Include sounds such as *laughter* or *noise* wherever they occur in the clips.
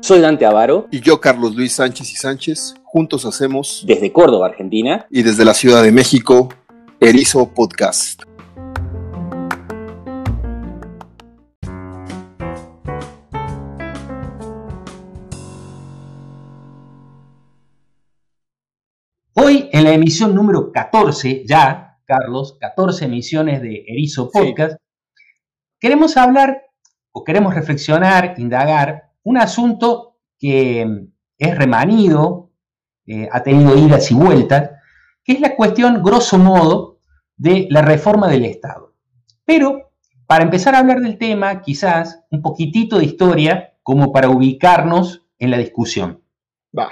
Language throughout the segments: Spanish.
Soy Dante Avaro. Y yo, Carlos Luis Sánchez y Sánchez. Juntos hacemos. Desde Córdoba, Argentina. Y desde la Ciudad de México, Erizo Podcast. Hoy, en la emisión número 14, ya, Carlos, 14 emisiones de Erizo Podcast, queremos hablar o queremos reflexionar, indagar un asunto que es remanido, eh, ha tenido idas y vueltas, que es la cuestión, grosso modo, de la reforma del Estado. Pero, para empezar a hablar del tema, quizás un poquitito de historia, como para ubicarnos en la discusión. Va.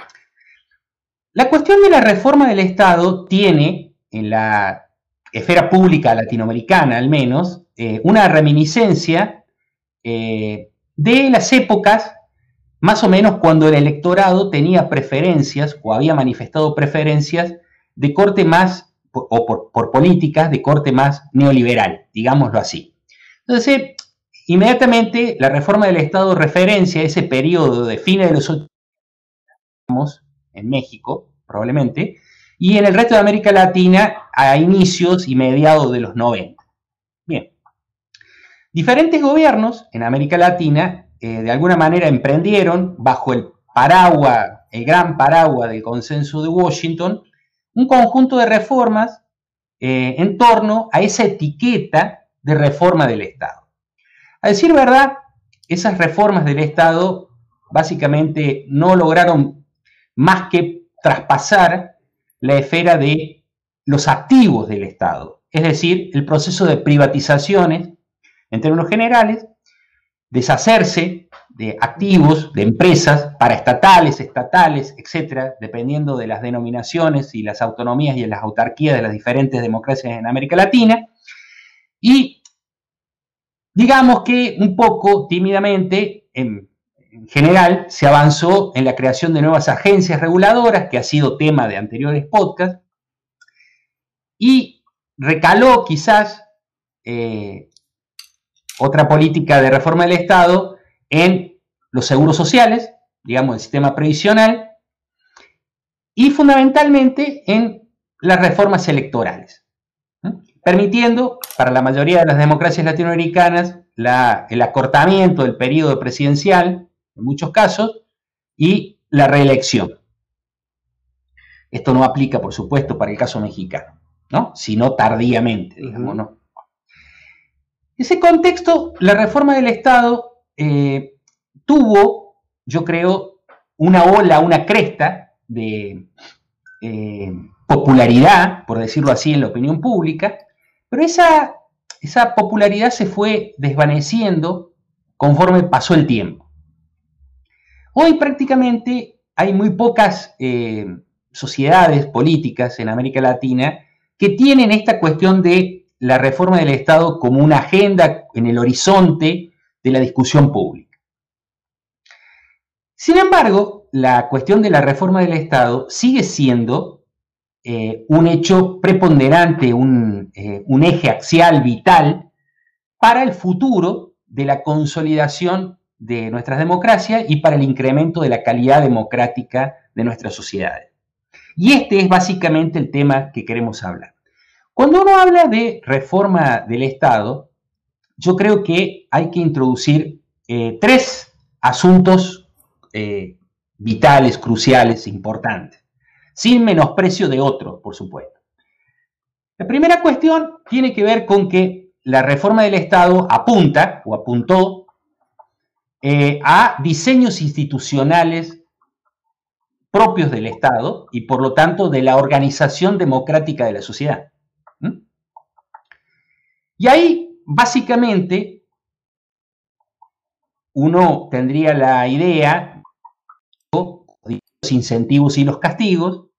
La cuestión de la reforma del Estado tiene, en la esfera pública latinoamericana al menos, eh, una reminiscencia eh, de las épocas más o menos cuando el electorado tenía preferencias o había manifestado preferencias de corte más, o por, políticas de corte más neoliberal, digámoslo así. Entonces, inmediatamente la reforma del Estado referencia a ese periodo de fines de los 80 en México, probablemente, y en el resto de América Latina a inicios y mediados de los 90. Diferentes gobiernos en América Latina eh, de alguna manera emprendieron bajo el paraguas, el gran paraguas del consenso de Washington, un conjunto de reformas eh, en torno a esa etiqueta de reforma del Estado. A decir verdad, esas reformas del Estado básicamente no lograron más que traspasar la esfera de los activos del Estado, es decir, el proceso de privatizaciones en términos generales deshacerse de activos, de empresas paraestatales, estatales, etcétera, dependiendo de las denominaciones y las autonomías y las autarquías de las diferentes democracias en América Latina. Y digamos que un poco tímidamente, en, en general, se avanzó en la creación de nuevas agencias reguladoras, que ha sido tema de anteriores podcasts, y recaló quizás eh, otra política de reforma del Estado en los seguros sociales, digamos, el sistema previsional, y fundamentalmente en las reformas electorales, permitiendo para la mayoría de las democracias latinoamericanas el acortamiento del periodo presidencial, en muchos casos, y la reelección. Esto no aplica, por supuesto, para el caso mexicano, ¿no? sino tardíamente, digamos, ¿no? Ese contexto, la reforma del Estado eh, tuvo, yo creo, una ola, una cresta de eh, popularidad, por decirlo así, en la opinión pública, pero esa, esa popularidad se fue desvaneciendo conforme pasó el tiempo. Hoy prácticamente hay muy pocas eh, sociedades políticas en América Latina que tienen esta cuestión de la reforma del Estado como una agenda en el horizonte de la discusión pública. Sin embargo, la cuestión de la reforma del Estado sigue siendo eh, un hecho preponderante, un, eh, un eje axial vital para el futuro de la consolidación de nuestras democracias y para el incremento de la calidad democrática de nuestras sociedades. Y este es básicamente el tema que queremos hablar. Cuando uno habla de reforma del Estado, yo creo que hay que introducir eh, tres asuntos eh, vitales, cruciales, importantes, sin menosprecio de otros, por supuesto. La primera cuestión tiene que ver con que la reforma del Estado apunta o apuntó eh, a diseños institucionales propios del Estado y por lo tanto de la organización democrática de la sociedad. Y ahí, básicamente, uno tendría la idea de los incentivos y los castigos,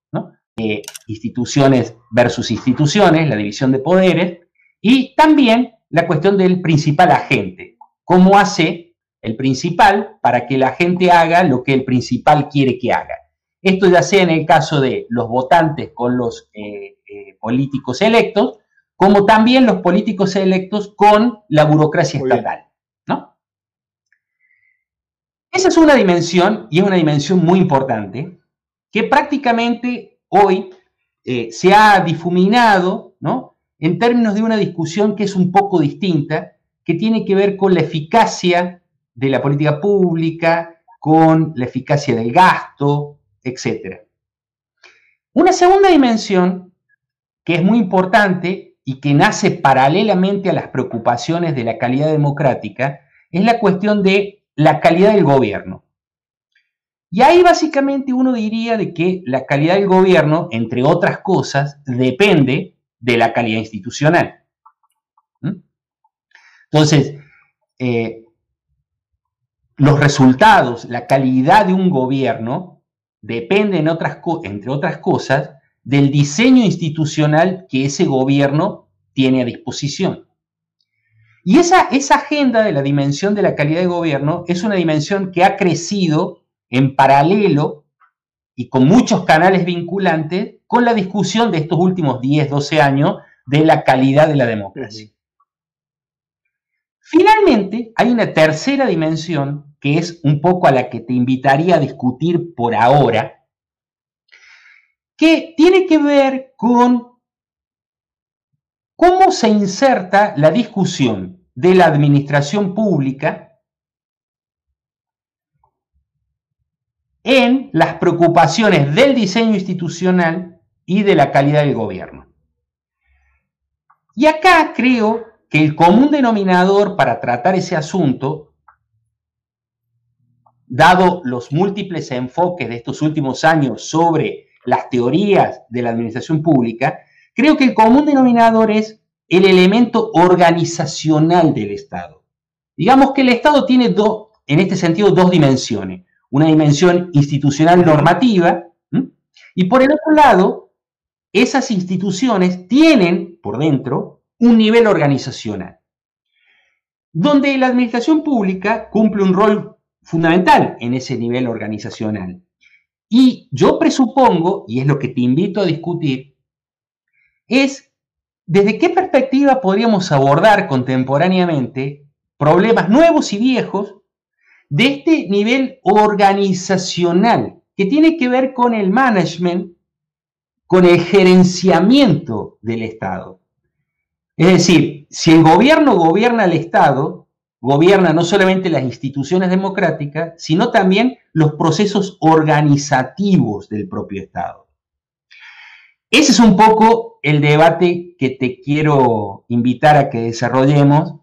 de instituciones versus instituciones, la división de poderes, y también la cuestión del principal agente, cómo hace el principal para que la gente haga lo que el principal quiere que haga. Esto ya sea en el caso de los votantes con los eh, eh, políticos electos, como también los políticos electos con la burocracia estatal. ¿no? Esa es una dimensión, y es una dimensión muy importante, que prácticamente hoy eh, se ha difuminado ¿no? en términos de una discusión que es un poco distinta, que tiene que ver con la eficacia de la política pública, con la eficacia del gasto, etc. Una segunda dimensión que es muy importante y que nace paralelamente a las preocupaciones de la calidad democrática es la cuestión de la calidad del gobierno. Y ahí básicamente uno diría de que la calidad del gobierno, entre otras cosas, depende de la calidad institucional. ¿Mm? Entonces, eh, los resultados, la calidad de un gobierno dependen, entre otras cosas, del diseño institucional que ese gobierno tiene a disposición. Y esa, esa agenda de la dimensión de la calidad de gobierno es una dimensión que ha crecido en paralelo y con muchos canales vinculantes con la discusión de estos últimos 10, 12 años de la calidad de la democracia. Finalmente, hay una tercera dimensión que es un poco a la que te invitaría a discutir por ahora, que tiene que ver con cómo se inserta la discusión de la administración pública en las preocupaciones del diseño institucional y de la calidad del gobierno. Y acá creo que el común denominador para tratar ese asunto, dado los múltiples enfoques de estos últimos años sobre las teorías de la administración pública, creo que el común denominador es el elemento organizacional del Estado. Digamos que el Estado tiene dos, en este sentido, dos dimensiones. Una dimensión institucional normativa y por el otro lado, esas instituciones tienen por dentro un nivel organizacional, donde la administración pública cumple un rol fundamental en ese nivel organizacional. Y yo presupongo, y es lo que te invito a discutir, es desde qué perspectiva podríamos abordar contemporáneamente problemas nuevos y viejos de este nivel organizacional que tiene que ver con el management, con el gerenciamiento del Estado. Es decir, si el gobierno gobierna al Estado, gobierna no solamente las instituciones democráticas, sino también los procesos organizativos del propio Estado. Ese es un poco el debate que te quiero invitar a que desarrollemos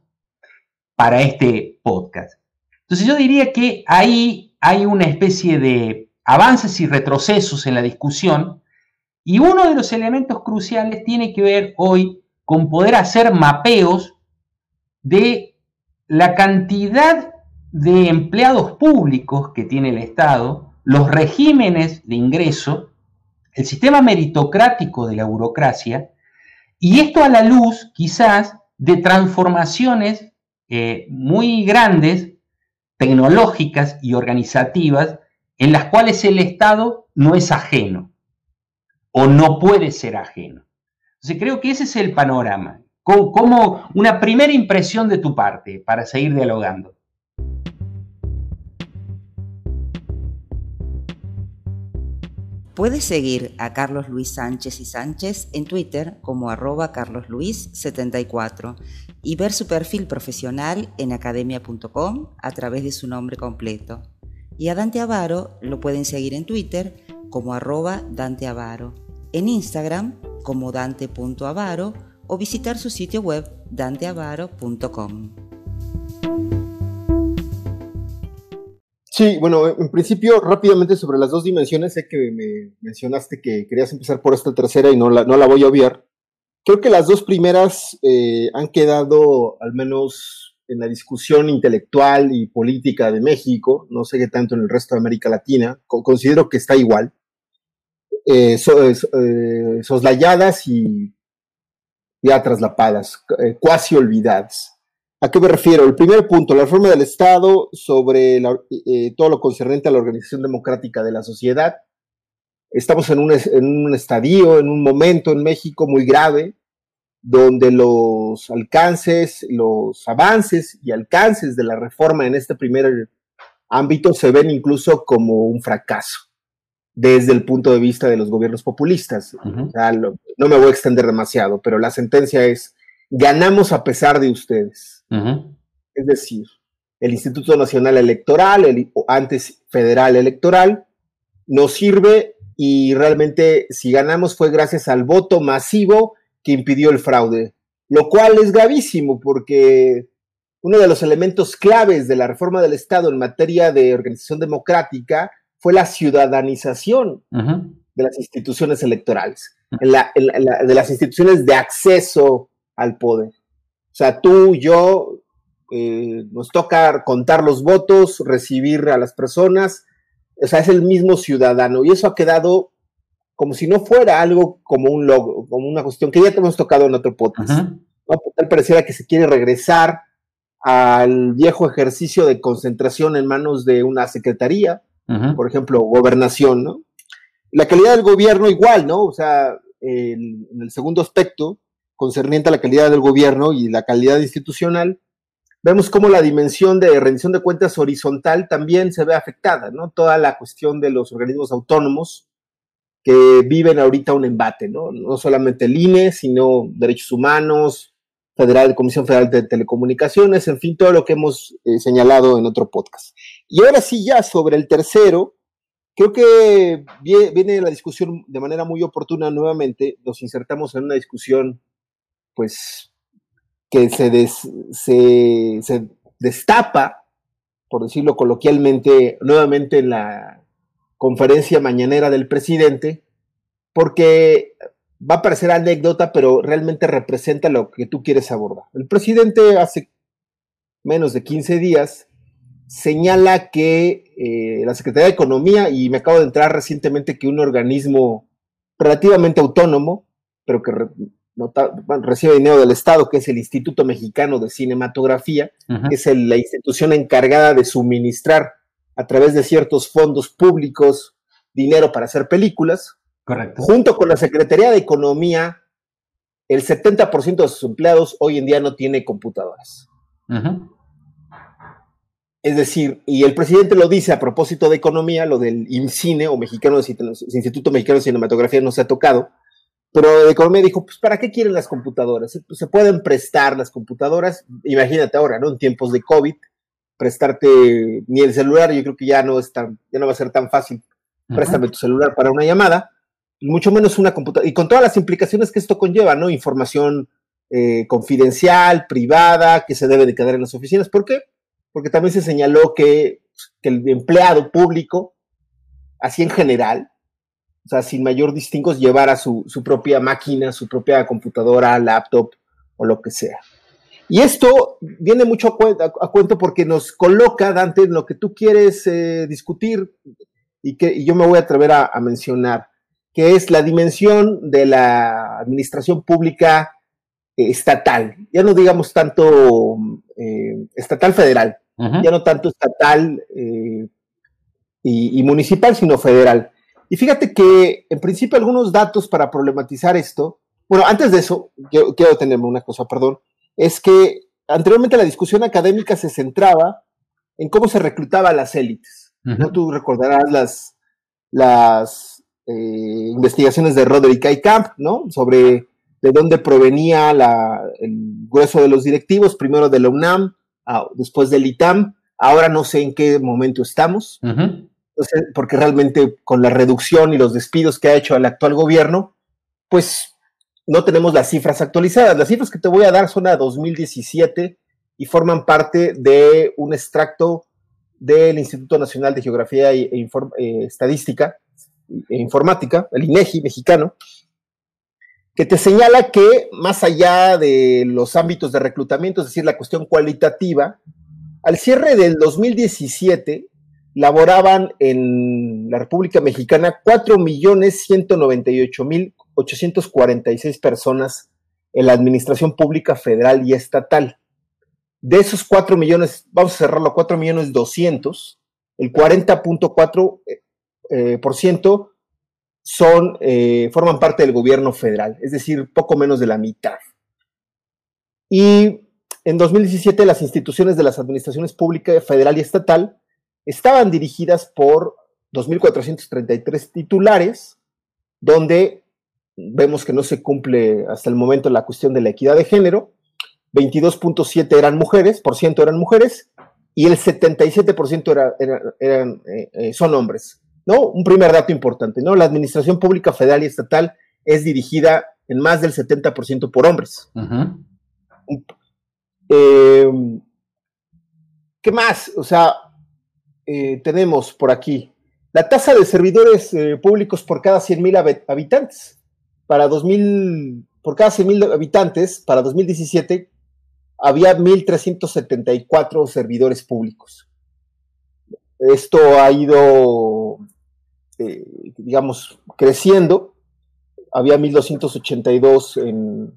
para este podcast. Entonces yo diría que ahí hay una especie de avances y retrocesos en la discusión y uno de los elementos cruciales tiene que ver hoy con poder hacer mapeos de la cantidad de empleados públicos que tiene el Estado, los regímenes de ingreso, el sistema meritocrático de la burocracia, y esto a la luz quizás de transformaciones eh, muy grandes, tecnológicas y organizativas, en las cuales el Estado no es ajeno o no puede ser ajeno. Entonces creo que ese es el panorama, como, una primera impresión de tu parte para seguir dialogando. Puedes seguir a Carlos Luis Sánchez y Sánchez en Twitter como arroba carlosluis74 y ver su perfil profesional en academia.com a través de su nombre completo. Y a Dante Avaro lo pueden seguir en Twitter como arroba Dante Avaro, en Instagram como dante.avaro o visitar su sitio web danteavaro.com. Sí, bueno, en principio, rápidamente sobre las dos dimensiones, sé que me mencionaste que querías empezar por esta tercera y no la, no la voy a obviar. Creo que las dos primeras eh, han quedado, al menos en la discusión intelectual y política de México, no sé qué tanto en el resto de América Latina, considero que está igual. Eh, eh, soslayadas y ya traslapadas, eh, cuasi olvidadas. ¿A qué me refiero? El primer punto, la reforma del Estado sobre todo lo concerniente a la organización democrática de la sociedad. Estamos en un, en un estadio, en un momento en México muy grave, donde los alcances, los avances y alcances de la reforma en este primer ámbito se ven incluso como un fracaso desde el punto de vista de los gobiernos populistas. no me voy a extender demasiado, pero la sentencia es, ganamos a pesar de ustedes. Es decir, el Instituto Nacional Electoral, el antes Federal Electoral, nos sirve y realmente si ganamos fue gracias al voto masivo que impidió el fraude, lo cual es gravísimo porque uno de los elementos claves de la reforma del Estado en materia de organización democrática fue la ciudadanización de las instituciones electorales, de las instituciones de acceso al poder. O sea, tú, yo, eh, nos toca contar los votos, recibir a las personas, o sea, es el mismo ciudadano y eso ha quedado como si no fuera algo como un logo, como una cuestión que ya te hemos tocado en otro podcast. Tal pareciera que se quiere regresar al viejo ejercicio de concentración en manos de una secretaría, por ejemplo, gobernación, ¿no? La calidad del gobierno igual, ¿no? O sea, en el segundo aspecto, concerniente a la calidad del gobierno y la calidad institucional, vemos cómo la dimensión de rendición de cuentas horizontal también se ve afectada, ¿no? Toda la cuestión de los organismos autónomos que viven ahorita un embate, ¿no? No solamente el INE, sino derechos humanos, Federal, Comisión Federal de Telecomunicaciones, en fin, todo lo que hemos eh, señalado en otro podcast. Y ahora sí, ya sobre el tercero, creo que viene la discusión de manera muy oportuna nuevamente, nos insertamos en una discusión, pues, que se, se, destapa, por decirlo coloquialmente, nuevamente en la conferencia mañanera del presidente, porque va a parecer anécdota, pero realmente representa lo que tú quieres abordar. El presidente hace menos de 15 días señala que eh, la Secretaría de Economía, y me acabo de entrar recientemente que un organismo relativamente autónomo, pero que recibe dinero del Estado, que es el Instituto Mexicano de Cinematografía, que es la institución encargada de suministrar a través de ciertos fondos públicos dinero para hacer películas. Correcto. Junto con la Secretaría de Economía, el 70% de sus empleados hoy en día no tiene computadoras. Es decir, y el presidente lo dice a propósito de economía, lo del IMCINE o Mexicano Instituto Mexicano de Cinematografía no se ha tocado, pero de economía dijo, pues ¿para qué quieren las computadoras? Pues, se pueden prestar las computadoras, imagínate ahora, ¿no? En tiempos de COVID, prestarte ni el celular, yo creo que ya no es tan, ya no va a ser tan fácil. Préstame tu celular para una llamada, mucho menos una computadora, y con todas las implicaciones que esto conlleva, ¿no? Información eh, confidencial, privada, que se debe de quedar en las oficinas. ¿Por qué? Porque también se señaló que, el empleado público, así en general, o sea, sin mayor distingo, llevara su, su propia máquina, su propia computadora, laptop o lo que sea. Y esto viene mucho a, cuento porque nos coloca, Dante, en lo que tú quieres eh, discutir y que yo me voy a atrever a, mencionar, que es la dimensión de la administración pública eh, estatal. Ya no digamos tanto eh, estatal federal, ya no tanto estatal eh, y, municipal, sino federal. Y fíjate que, en principio, algunos datos para problematizar esto. Bueno, antes de eso, quiero, quiero tenerme una cosa, perdón, es que anteriormente la discusión académica se centraba en cómo se reclutaba a las élites. ¿no? Tú recordarás las, las eh, investigaciones de Roderick I. Camp, ¿no? Sobre de dónde provenía el grueso de los directivos, primero de la UNAM, después del ITAM, ahora no sé en qué momento estamos, porque realmente con la reducción y los despidos que ha hecho el actual gobierno, pues no tenemos las cifras actualizadas. Las cifras que te voy a dar son a 2017 y forman parte de un extracto del Instituto Nacional de Geografía e, e Estadística e Informática, el INEGI mexicano, que te señala que más allá de los ámbitos de reclutamiento, es decir, la cuestión cualitativa, al cierre del 2017 laboraban en la República Mexicana 4.198.846 personas en la administración pública federal y estatal. De esos 4 millones, vamos a cerrarlo a 4 millones 200, el 40.4% eh, por ciento son, eh, forman parte del gobierno federal, es decir, poco menos de la mitad. Y en 2017 las instituciones de las administraciones públicas federal y estatal estaban dirigidas por 2.433 titulares, donde vemos que no se cumple hasta el momento la cuestión de la equidad de género, 22.7 eran mujeres, por ciento eran mujeres, y el 77% era, eran, eh, eh, son hombres. ¿No? Un primer dato importante, ¿no? La administración pública federal y estatal es dirigida en más del 70% por hombres. Em, ¿Qué más? O sea, eh, tenemos por aquí la tasa de servidores públicos por cada 100.000 habitantes. Para 2000, por cada 100.000 habitantes, para 2017, había 1.374 servidores públicos. Esto ha ido, eh, digamos, creciendo. Había 1.282 en,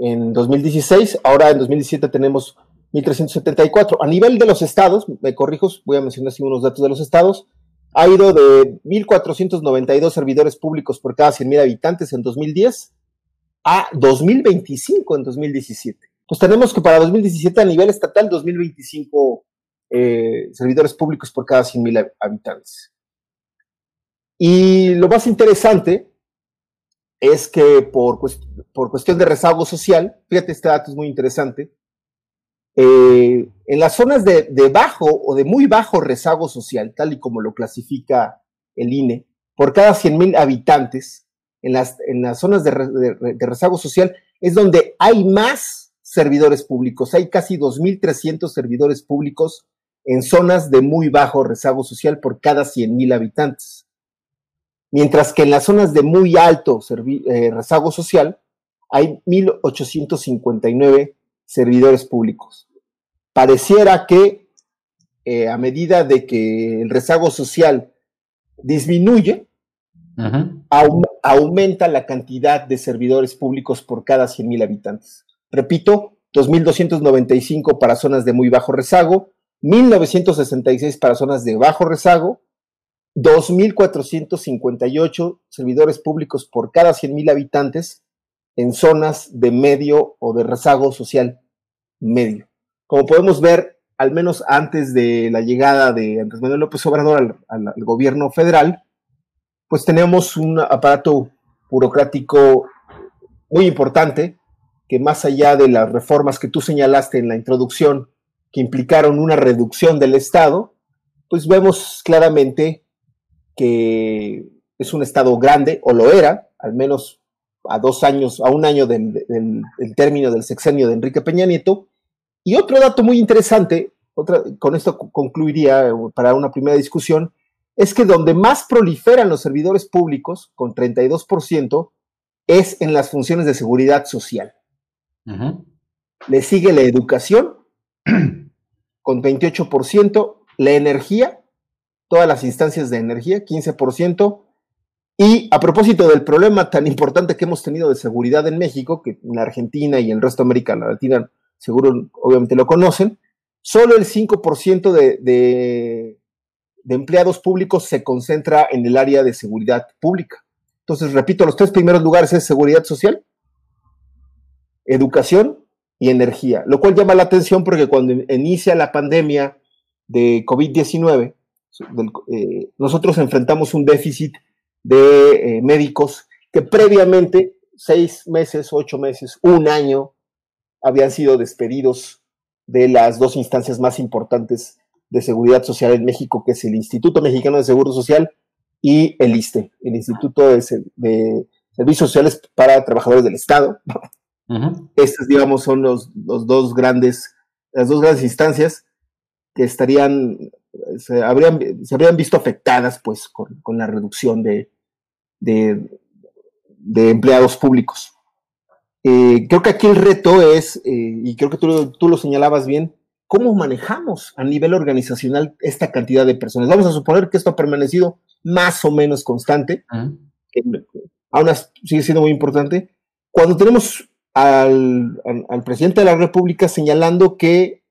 en 2016, ahora en 2017 tenemos 1.374. A nivel de los estados, me corrijo, voy a mencionar así unos datos de los estados, ha ido de 1.492 servidores públicos por cada 100.000 habitantes en 2010 a 2.025 en 2017 pues tenemos que para 2017 a nivel estatal 2025 eh, servidores públicos por cada 100.000 habitantes. Y lo más interesante es que por, por, cuestión de rezago social, fíjate, este dato es muy interesante, eh, en las zonas de, bajo o de muy bajo rezago social, tal y como lo clasifica el INE, por cada 100.000 habitantes, en las, en las zonas de, rezago social es donde hay más servidores públicos. Hay casi 2.300 servidores públicos en zonas de muy bajo rezago social por cada 100.000 habitantes. Mientras que en las zonas de muy alto eh, rezago social hay 1.859 servidores públicos. Pareciera que eh, a medida de que el rezago social disminuye, aumenta la cantidad de servidores públicos por cada 100.000 habitantes. Repito, 2.295 para zonas de muy bajo rezago, 1.966 para zonas de bajo rezago, 2.458 servidores públicos por cada 100.000 habitantes en zonas de medio o de rezago social medio. Como podemos ver, al menos antes de la llegada de Andrés Manuel López Obrador al, al gobierno federal, pues tenemos un aparato burocrático muy importante que más allá de las reformas que tú señalaste en la introducción, que implicaron una reducción del Estado, pues vemos claramente que es un Estado grande, o lo era, al menos a dos años, a un año del, término del sexenio de Enrique Peña Nieto. Y otro dato muy interesante, otra, con esto concluiría para una primera discusión, es que donde más proliferan los servidores públicos, con 32%, es en las funciones de seguridad social. Le sigue la educación *clears throat* con 28%, la energía, todas las instancias de energía, 15%. Y a propósito del problema tan importante que hemos tenido de seguridad en México, que en Argentina y en el resto de América Latina seguro obviamente lo conocen, solo el 5% de, de, de empleados públicos se concentra en el área de seguridad pública. Entonces, repito, los tres primeros lugares es seguridad social, educación y energía, lo cual llama la atención porque cuando inicia la pandemia de COVID-19, eh, nosotros enfrentamos un déficit de eh, médicos que previamente, seis meses, ocho meses, un año, habían sido despedidos de las dos instancias más importantes de seguridad social en México, que es el Instituto Mexicano de Seguro Social y el ISTE, el Instituto de, de Servicios Sociales para Trabajadores del Estado, estas, digamos, son los, dos grandes, las dos grandes instancias que estarían, se habrían, se habrían visto afectadas, pues, con, la reducción de, de, empleados públicos. Eh, creo que aquí el reto es, eh, y creo que tú, tú, lo señalabas bien, cómo manejamos a nivel organizacional esta cantidad de personas. Vamos a suponer que esto ha permanecido más o menos constante, que aún sigue siendo muy importante. Cuando tenemos al, presidente de la República señalando que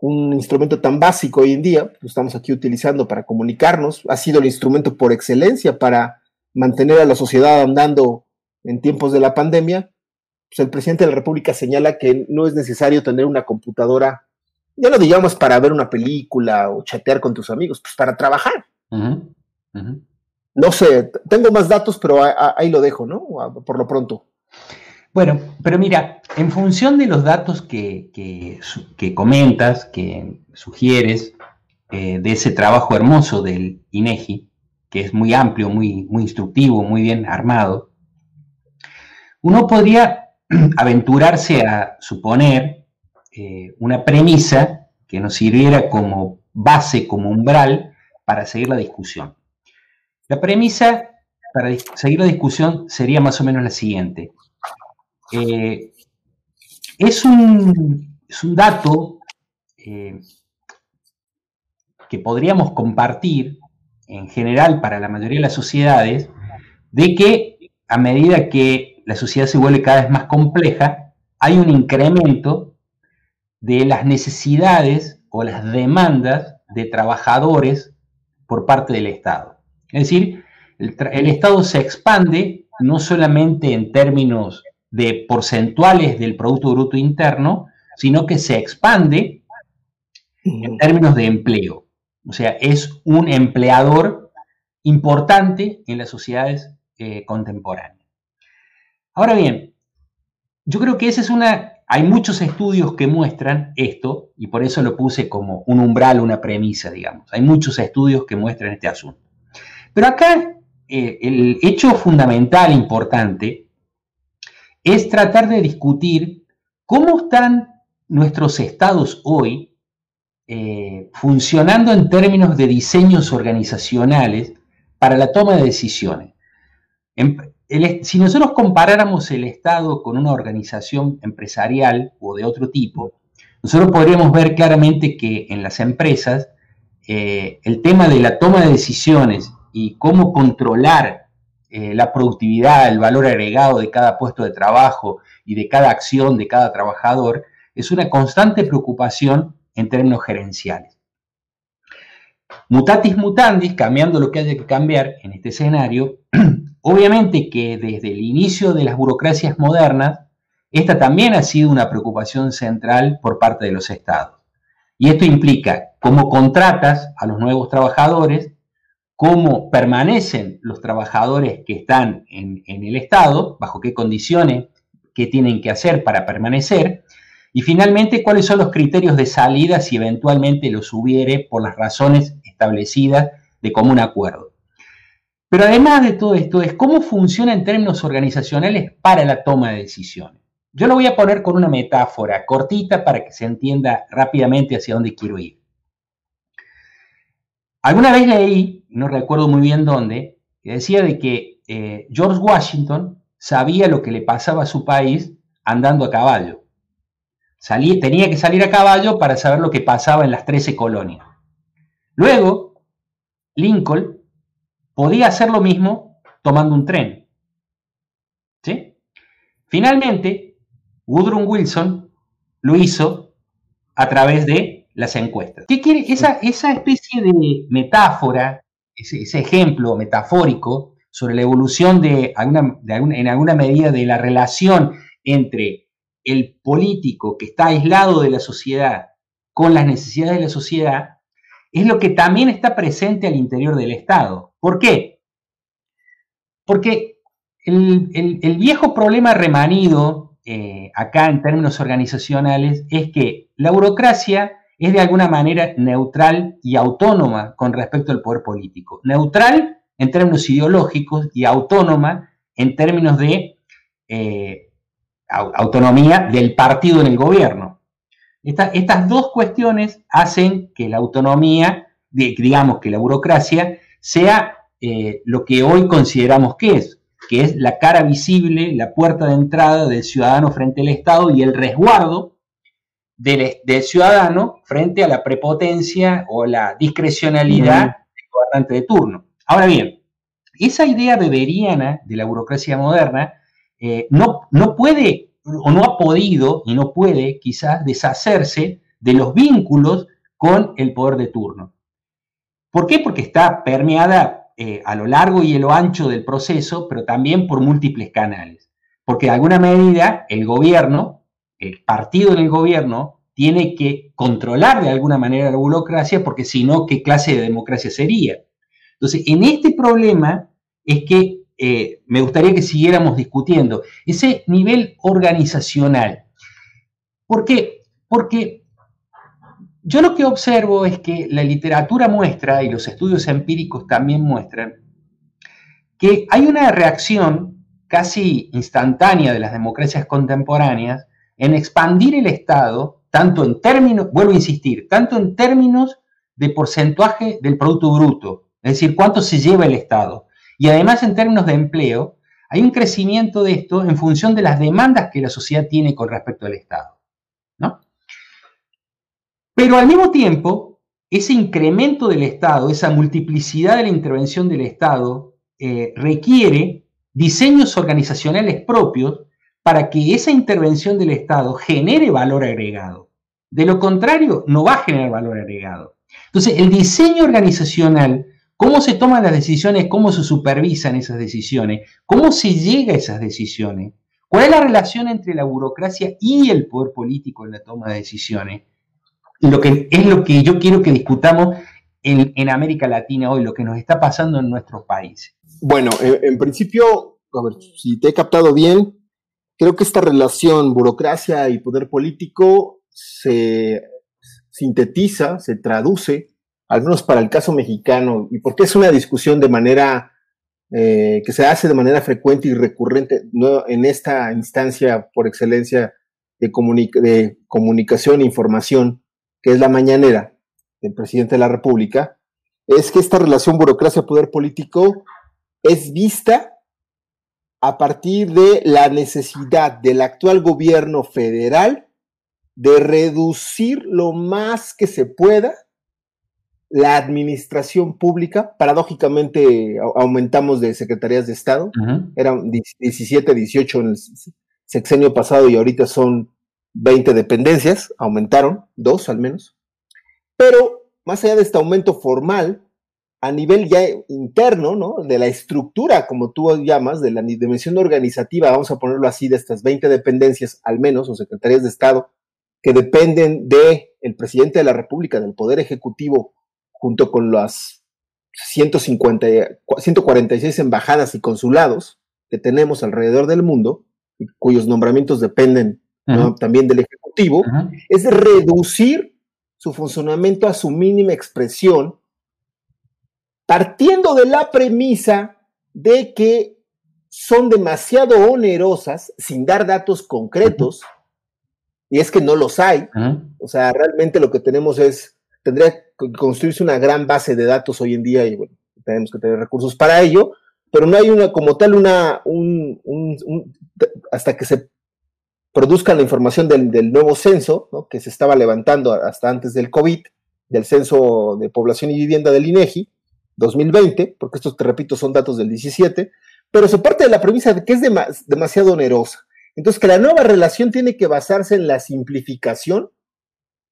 un instrumento tan básico hoy en día, lo estamos aquí utilizando para comunicarnos, ha sido el instrumento por excelencia para mantener a la sociedad andando en tiempos de la pandemia, pues, el presidente de la República señala que no es necesario tener una computadora, ya no digamos para ver una película o chatear con tus amigos, pues para trabajar. No sé, tengo más datos, pero ahí lo dejo, ¿no? Por lo pronto. Bueno, pero mira, en función de los datos que, comentas, que sugieres, eh, de ese trabajo hermoso del INEGI, que es muy amplio, muy, muy instructivo, muy bien armado, uno podría *clears throat* aventurarse a suponer eh, una premisa que nos sirviera como base, como umbral para seguir la discusión. La premisa para seguir la discusión sería más o menos la siguiente. Eh, es, un, dato eh, que podríamos compartir en general para la mayoría de las sociedades, de que a medida que la sociedad se vuelve cada vez más compleja, hay un incremento de las necesidades o las demandas de trabajadores por parte del Estado. Es decir, el, el Estado se expande no solamente en términos de porcentuales del Producto Bruto Interno, sino que se expande en términos de empleo. O sea, es un empleador importante en las sociedades eh, contemporáneas. Ahora bien, yo creo que esa es una... Hay muchos estudios que muestran esto, y por eso lo puse como un umbral, una premisa, digamos. Hay muchos estudios que muestran este asunto. Pero acá eh, el hecho fundamental, importante, es tratar de discutir cómo están nuestros estados hoy eh, funcionando en términos de diseños organizacionales para la toma de decisiones. si nosotros comparáramos el Estado con una organización empresarial o de otro tipo, nosotros podríamos ver claramente que en las empresas eh, el tema de la toma de decisiones y cómo controlar eh, la productividad, el valor agregado de cada puesto de trabajo y de cada acción de cada trabajador, es una constante preocupación en términos gerenciales. Mutatis mutandis, cambiando lo que haya que cambiar en este escenario, *clears throat* obviamente que desde el inicio de las burocracias modernas, esta también ha sido una preocupación central por parte de los estados. Y esto implica cómo contratas a los nuevos trabajadores, cómo permanecen los trabajadores que están en, el Estado, bajo qué condiciones, qué tienen que hacer para permanecer, y finalmente cuáles son los criterios de salida si eventualmente los hubiere por las razones establecidas de común acuerdo. Pero además de todo esto es cómo funciona en términos organizacionales para la toma de decisiones. Yo lo voy a poner con una metáfora cortita para que se entienda rápidamente hacia dónde quiero ir. Alguna vez leí, no recuerdo muy bien dónde, que decía de que eh, George Washington sabía lo que le pasaba a su país andando a caballo. tenía que salir a caballo para saber lo que pasaba en las 13 colonias. Luego, Lincoln podía hacer lo mismo tomando un tren. ¿Sí? Finalmente, Woodrow Wilson lo hizo a través de las encuestas. ¿Qué quiere? Esa, esa especie de metáfora, ese, ejemplo metafórico sobre la evolución de, en alguna medida de la relación entre el político que está aislado de la sociedad con las necesidades de la sociedad, es lo que también está presente al interior del Estado. ¿Por qué? Porque el, viejo problema remanido eh, acá en términos organizacionales es que la burocracia es de alguna manera neutral y autónoma con respecto al poder político. Neutral en términos ideológicos y autónoma en términos de eh, autonomía del partido en el gobierno. estas dos cuestiones hacen que la autonomía, digamos que la burocracia, sea eh, lo que hoy consideramos que es, que es la cara visible, la puerta de entrada del ciudadano frente al Estado y el resguardo del, ciudadano frente a la prepotencia o la discrecionalidad del gobernante de turno. Ahora bien, esa idea beberiana de la burocracia moderna eh, no, no puede o no ha podido y no puede quizás deshacerse de los vínculos con el poder de turno. ¿Por qué? Porque está permeada eh, a lo largo y a lo ancho del proceso, pero también por múltiples canales. porque de alguna medida el gobierno, el partido en el gobierno, tiene que controlar de alguna manera la burocracia, porque si no, ¿qué clase de democracia sería? Entonces, en este problema es que eh, me gustaría que siguiéramos discutiendo ese nivel organizacional. ¿Por qué? Porque yo lo que observo es que la literatura muestra, y los estudios empíricos también muestran, que hay una reacción casi instantánea de las democracias contemporáneas en expandir el Estado, tanto en términos, vuelvo a insistir, tanto en términos de porcentaje del Producto Bruto, es decir, cuánto se lleva el Estado, y además en términos de empleo, hay un crecimiento de esto en función de las demandas que la sociedad tiene con respecto al Estado. ¿no? Pero al mismo tiempo, ese incremento del Estado, esa multiplicidad de la intervención del Estado, eh, requiere diseños organizacionales propios para que esa intervención del Estado genere valor agregado. De lo contrario, no va a generar valor agregado. Entonces, el diseño organizacional, cómo se toman las decisiones, cómo se supervisan esas decisiones, cómo se llega a esas decisiones, cuál es la relación entre la burocracia y el poder político en la toma de decisiones, lo que es lo que yo quiero que discutamos en, América Latina hoy, lo que nos está pasando en nuestros países. Bueno, en, principio, a ver, si te he captado bien, creo que esta relación burocracia y poder político se sintetiza, se traduce, al menos para el caso mexicano, y porque es una discusión de manera eh, que se hace de manera frecuente y recurrente en esta instancia por excelencia de, de comunicación e información que es la mañanera del presidente de la República, es que esta relación burocracia-poder político es vista a partir de la necesidad del actual gobierno federal de reducir lo más que se pueda la administración pública. Paradójicamente aumentamos de secretarías de Estado, eran 17, 18 en el sexenio pasado y ahorita son 20 dependencias, aumentaron, dos al menos. Pero más allá de este aumento formal, a nivel ya interno, ¿no? De la estructura, como tú llamas, de la dimensión organizativa, vamos a ponerlo así, de estas 20 dependencias al menos, o secretarías de Estado, que dependen del el presidente de la República, del Poder Ejecutivo, junto con las 150, 146 embajadas y consulados que tenemos alrededor del mundo, cuyos nombramientos dependen también del Ejecutivo, es reducir su funcionamiento a su mínima expresión, partiendo de la premisa de que son demasiado onerosas, sin dar datos concretos, y es que no los hay. O sea, realmente lo que tenemos es, tendría que construirse una gran base de datos hoy en día, y bueno, tenemos que tener recursos para ello, pero no hay una, como tal, una, un, hasta que se produzcan la información del, nuevo censo, que se estaba levantando hasta antes del COVID, del censo de población y vivienda del INEGI, 2020, porque estos, te repito, son datos del 17, pero se parte de la premisa de que es demasiado onerosa. Entonces, que la nueva relación tiene que basarse en la simplificación,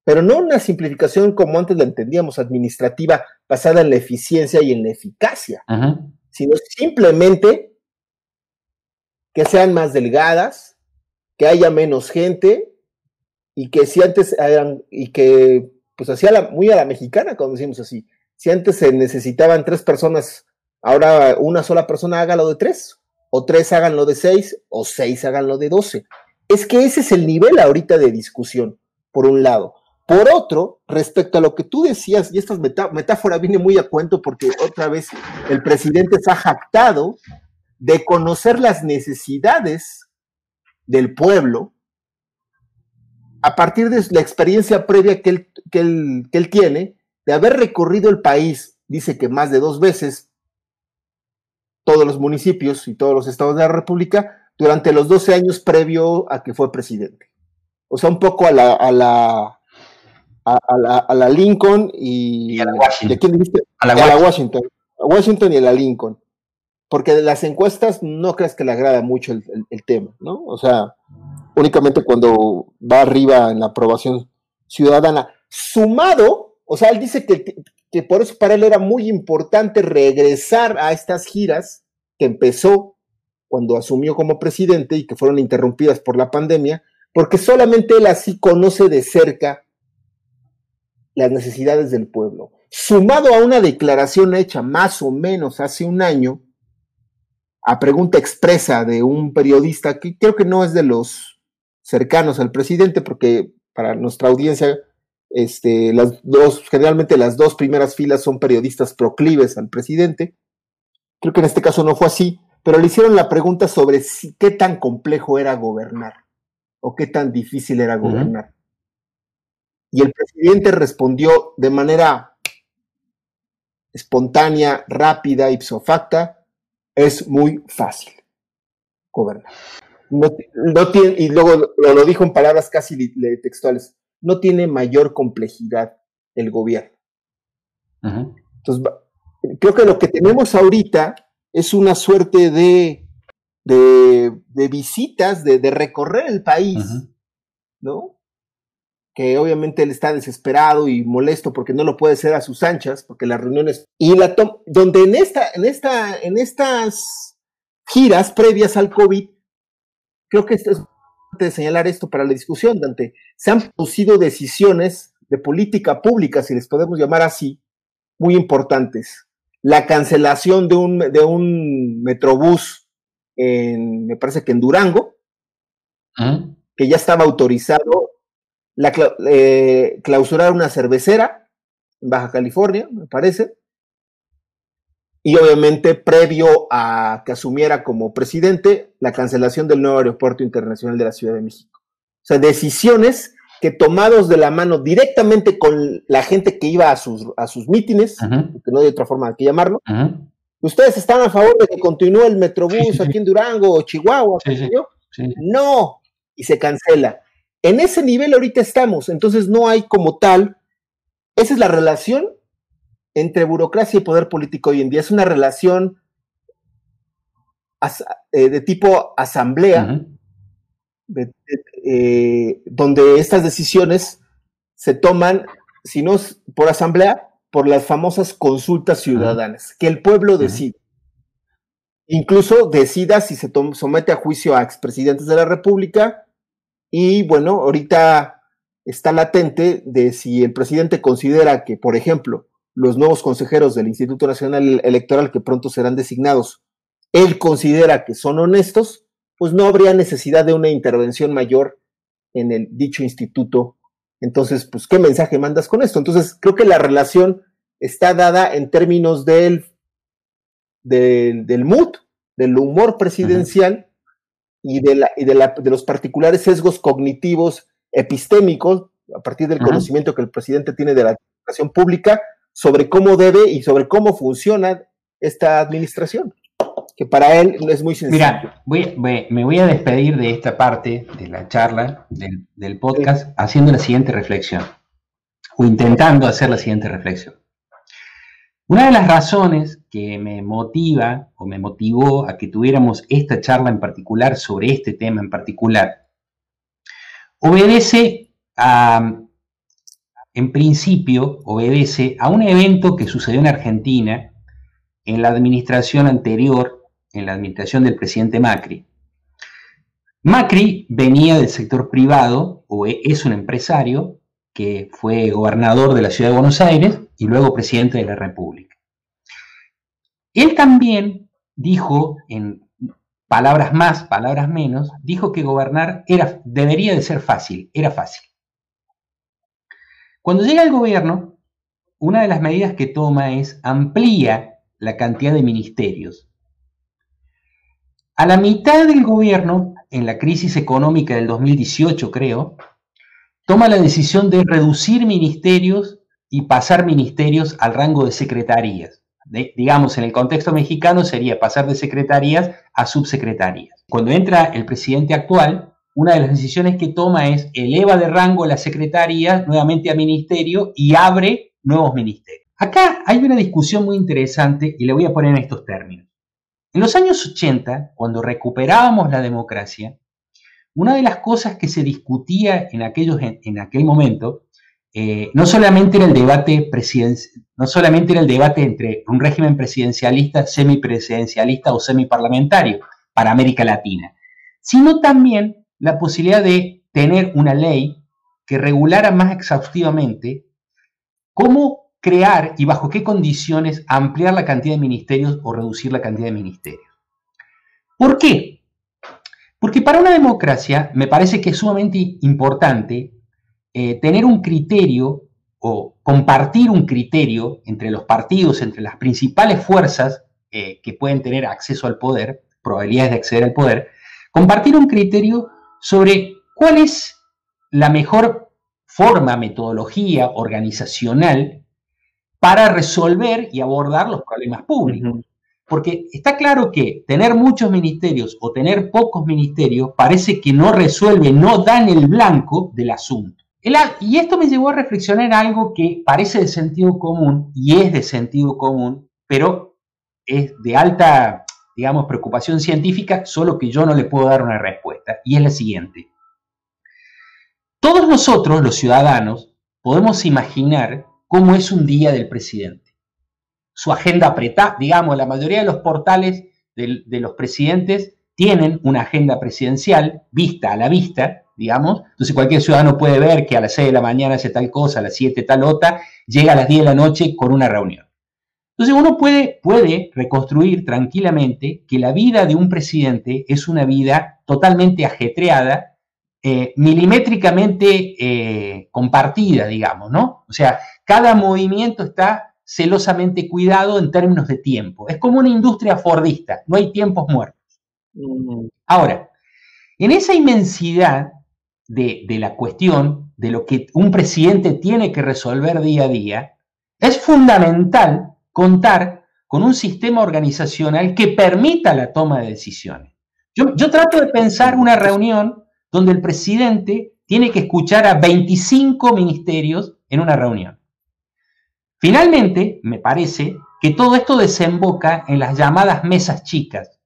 pero no una simplificación como antes la entendíamos, administrativa, basada en la eficiencia y en la eficacia, sino simplemente que sean más delgadas, que haya menos gente y que si antes eran, y que pues hacía muy a la mexicana, como decimos así, si antes se necesitaban tres personas, ahora una sola persona haga lo de tres, o tres hagan lo de seis, o seis hagan lo de doce. Es que ese es el nivel ahorita de discusión, por un lado. Por otro, respecto a lo que tú decías, y esta metáfora viene muy a cuento porque otra vez el presidente se ha jactado de conocer las necesidades del pueblo, a partir de la experiencia previa que él, que él, tiene, de haber recorrido el país, dice que más de dos veces, todos los municipios y todos los estados de la República, durante los 12 años previo a que fue presidente. O sea, un poco a la, a la, a, la, Lincoln y, a la Washington. ¿De quién dijiste? A la, Washington. A Washington y a la Lincoln porque de las encuestas no crees que le agrada mucho el, tema, ¿no? O sea, únicamente cuando va arriba en la aprobación ciudadana, sumado, o sea, él dice que, que por eso para él era muy importante regresar a estas giras que empezó cuando asumió como presidente y que fueron interrumpidas por la pandemia, porque solamente él así conoce de cerca las necesidades del pueblo. Sumado a una declaración hecha más o menos hace un año, a pregunta expresa de un periodista que creo que no es de los cercanos al presidente, porque para nuestra audiencia, este, las dos, generalmente las dos primeras filas son periodistas proclives al presidente. Creo que en este caso no fue así, pero le hicieron la pregunta sobre si, qué tan complejo era gobernar o qué tan difícil era gobernar. Y el presidente respondió de manera espontánea, rápida, ipso facta, es muy fácil gobernar. No, tiene, y luego lo, dijo en palabras casi textuales, no tiene mayor complejidad el gobierno. Entonces, creo que lo que tenemos ahorita es una suerte de, de, visitas, de, recorrer el país, ¿no? Que obviamente él está desesperado y molesto porque no lo puede hacer a sus anchas, porque las reuniones. Y la donde en esta, en esta, en estas giras previas al COVID, creo que es de señalar esto para la discusión, Dante. Se han producido decisiones de política pública, si les podemos llamar así, muy importantes. La cancelación de un, de un metrobús en, me parece que en Durango, que ya estaba autorizado, la, eh, clausurar una cervecera en Baja California, me parece, y obviamente previo a que asumiera como presidente la cancelación del nuevo aeropuerto internacional de la Ciudad de México. O sea, decisiones que tomados de la mano directamente con la gente que iba a sus, a sus mítines, porque no hay otra forma de que llamarlo, ustedes están a favor de que continúe el Metrobús aquí en Durango o Chihuahua, no, y se cancela. En ese nivel ahorita estamos, entonces no hay como tal, esa es la relación entre burocracia y poder político hoy en día. Es una relación eh, de tipo asamblea, eh, donde estas decisiones se toman, si no es por asamblea, por las famosas consultas ciudadanas, que el pueblo decide. Incluso decida si se somete a juicio a expresidentes de la República. Y bueno, ahorita está latente de si el presidente considera que, por ejemplo, los nuevos consejeros del Instituto Nacional Electoral que pronto serán designados, él considera que son honestos, pues no habría necesidad de una intervención mayor en el dicho instituto. Entonces, pues, ¿qué mensaje mandas con esto? Entonces, creo que la relación está dada en términos del, del, del mood, del humor presidencial y, de, la, y de, la, de, los particulares sesgos cognitivos epistémicos, a partir del conocimiento que el presidente tiene de la administración pública, sobre cómo debe y sobre cómo funciona esta administración, que para él es muy sencillo. Mira, me voy a despedir de esta parte de la charla, del, podcast, haciendo la siguiente reflexión, o intentando hacer la siguiente reflexión. Una de las razones que me motiva o me motivó a que tuviéramos esta charla en particular sobre este tema en particular, obedece a en principio obedece a un evento que sucedió en Argentina en la administración anterior, en la administración del presidente Macri. Macri venía del sector privado, o es un empresario, que fue gobernador de la ciudad de Buenos Aires y luego presidente de la República. Él también dijo, en palabras más, palabras menos, dijo que gobernar era, debería de ser fácil, era fácil. Cuando llega el gobierno, una de las medidas que toma es amplía la cantidad de ministerios. A la mitad del gobierno, en la crisis económica del 2018 creo, toma la decisión de reducir ministerios y pasar ministerios al rango de secretarías. digamos, en el contexto mexicano sería pasar de secretarías a subsecretarías. Cuando entra el presidente actual, una de las decisiones que toma es eleva de rango la secretaría nuevamente a ministerio y abre nuevos ministerios. Acá hay una discusión muy interesante y le voy a poner en estos términos. En los años 80, cuando recuperábamos la democracia, una de las cosas que se discutía en, aquellos, en, aquel momento eh, no, solamente era el debate no solamente era el debate entre un régimen presidencialista, semipresidencialista o semiparlamentario, para América Latina, sino también la posibilidad de tener una ley que regulara más exhaustivamente cómo crear y bajo qué condiciones ampliar la cantidad de ministerios o reducir la cantidad de ministerios. ¿Por qué? Porque para una democracia me parece que es sumamente importante eh, tener un criterio o compartir un criterio entre los partidos, entre las principales fuerzas eh, que pueden tener acceso al poder, probabilidades de acceder al poder, compartir un criterio sobre cuál es la mejor forma, metodología organizacional para resolver y abordar los problemas públicos. Porque está claro que tener muchos ministerios o tener pocos ministerios parece que no resuelve, no dan el blanco del asunto. y esto me llevó a reflexionar en algo que parece de sentido común y es de sentido común, pero es de alta, digamos, preocupación científica, solo que yo no le puedo dar una respuesta. Y es la siguiente. Todos nosotros, los ciudadanos, podemos imaginar cómo es un día del presidente. Su agenda apretada, digamos, la mayoría de los portales de, de los presidentes tienen una agenda presidencial vista a la vista, digamos. Entonces cualquier ciudadano puede ver que a las 6 de la mañana hace tal cosa, a las 7 tal otra, llega a las 10 de la noche con una reunión. Entonces uno puede, puede reconstruir tranquilamente que la vida de un presidente es una vida totalmente ajetreada eh, milimétricamente eh, compartida, digamos, ¿no? O sea, cada movimiento está celosamente cuidado en términos de tiempo. Es como una industria fordista, no hay tiempos muertos. Mm. Ahora, en esa inmensidad de, de la cuestión, de lo que un presidente tiene que resolver día a día, es fundamental contar con un sistema organizacional que permita la toma de decisiones. Yo, trato de pensar una reunión donde el presidente tiene que escuchar a 25 ministerios en una reunión. Finalmente, me parece que todo esto desemboca en las llamadas mesas chicas.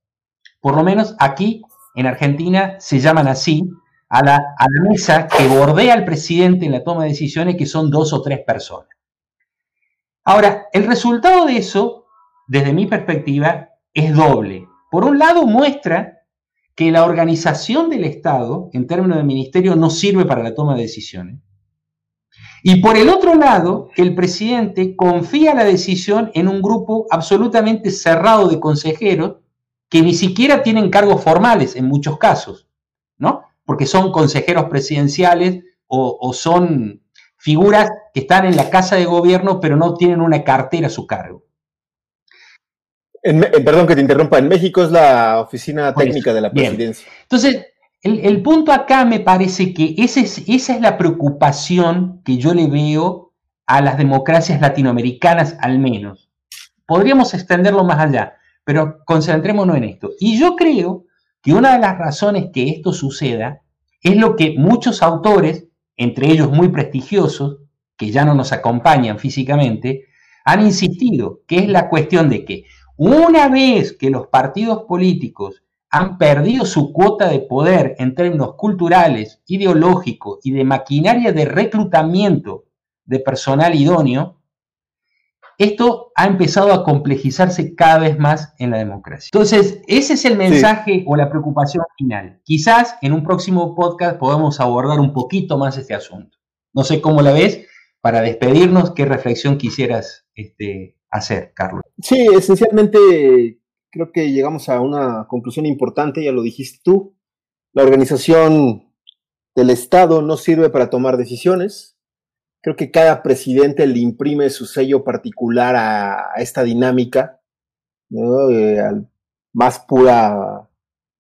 Por lo menos aquí en Argentina se llaman así a la, a la mesa que bordea al presidente en la toma de decisiones, que son dos o tres personas. Ahora, el resultado de eso, desde mi perspectiva, es doble. Por un lado, muestra que la organización del Estado, en términos de ministerio, no sirve para la toma de decisiones. Y por el otro lado, que el presidente confía la decisión en un grupo absolutamente cerrado de consejeros que ni siquiera tienen cargos formales en muchos casos, ¿no? Porque son consejeros presidenciales o, o son figuras que están en la casa de gobierno pero no tienen una cartera a su cargo perdón que te interrumpa, en México es la oficina técnica de la presidencia. Entonces, el, punto acá me parece que esa es la preocupación que yo le veo a las democracias latinoamericanas al menos. Podríamos extenderlo más allá, pero concentrémonos en esto. Y yo creo que una de las razones que esto suceda es lo que muchos autores, entre ellos muy prestigiosos, que ya no nos acompañan físicamente, han insistido, que es la cuestión de que una vez que los partidos políticos han perdido su cuota de poder en términos culturales, ideológicos y de maquinaria de reclutamiento de personal idóneo, esto ha empezado a complejizarse cada vez más en la democracia. Entonces, ese es el mensaje o la preocupación final. Quizás en un próximo podcast podamos abordar un poquito más este asunto. No sé cómo la ves. Para despedirnos, ¿qué reflexión quisieras este, hacer, Carlos? Sí, esencialmente creo que llegamos a una conclusión importante, ya lo dijiste tú. La organización del Estado no sirve para tomar decisiones. Creo que cada presidente le imprime su sello particular a, esta dinámica, eh, al más pura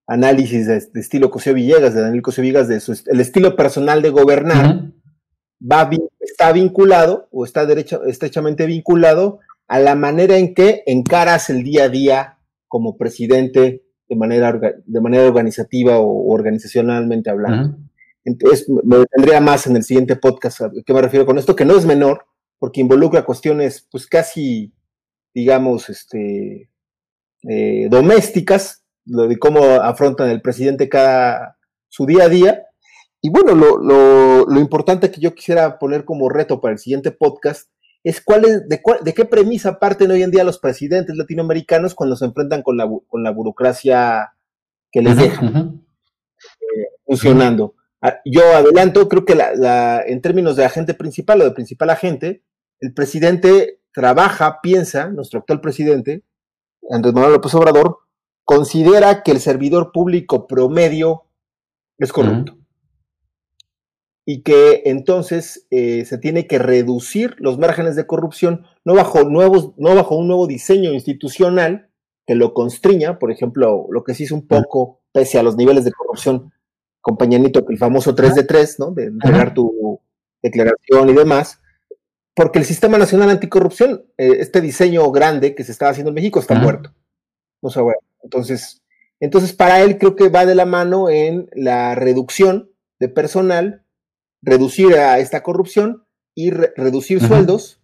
análisis de, estilo Cosío Villegas, de Daniel Cosío Villegas, de su, el estilo personal de gobernar, va, está vinculado o está estrechamente vinculado a la manera en que encaras el día a día como presidente de manera, de manera organizativa o organizacionalmente hablando. Entonces, me detendría más en el siguiente podcast a qué me refiero con esto, que no es menor, porque involucra cuestiones, pues casi, digamos, este, eh, domésticas, lo de cómo afrontan el presidente cada su día a día. Y bueno, lo, lo, lo importante que yo quisiera poner como reto para el siguiente podcast es cuál es, de, de, qué premisa parten hoy en día los presidentes latinoamericanos cuando se enfrentan con la, con la burocracia que les deja eh, funcionando. Ah, yo adelanto, creo que en términos de agente principal o de principal agente, el presidente trabaja, piensa, nuestro actual presidente, Andrés Manuel López Obrador, considera que el servidor público promedio es corrupto. Y que entonces eh, se tiene que reducir los márgenes de corrupción, no bajo, nuevos, no bajo un nuevo diseño institucional que lo constriña, por ejemplo, lo que se hizo un poco, pese a los niveles de corrupción, compañanito, el famoso 3 de 3, ¿no? De entregar tu declaración y demás, porque el Sistema Nacional Anticorrupción, eh, este diseño grande que se estaba haciendo en México, está muerto. No sé, bueno, entonces, entonces, para él creo que va de la mano en la reducción de personal, reducir a esta corrupción y reducir sueldos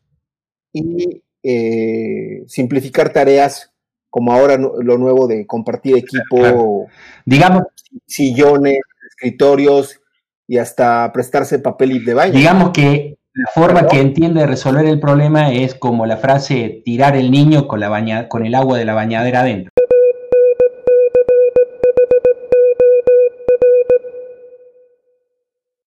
y eh, simplificar tareas como ahora lo nuevo de compartir equipo, digamos, sillones, escritorios y hasta prestarse papel de baño. Digamos que la forma que entiende de resolver el problema es como la frase tirar el niño con, la baña, con el agua de la bañadera adentro.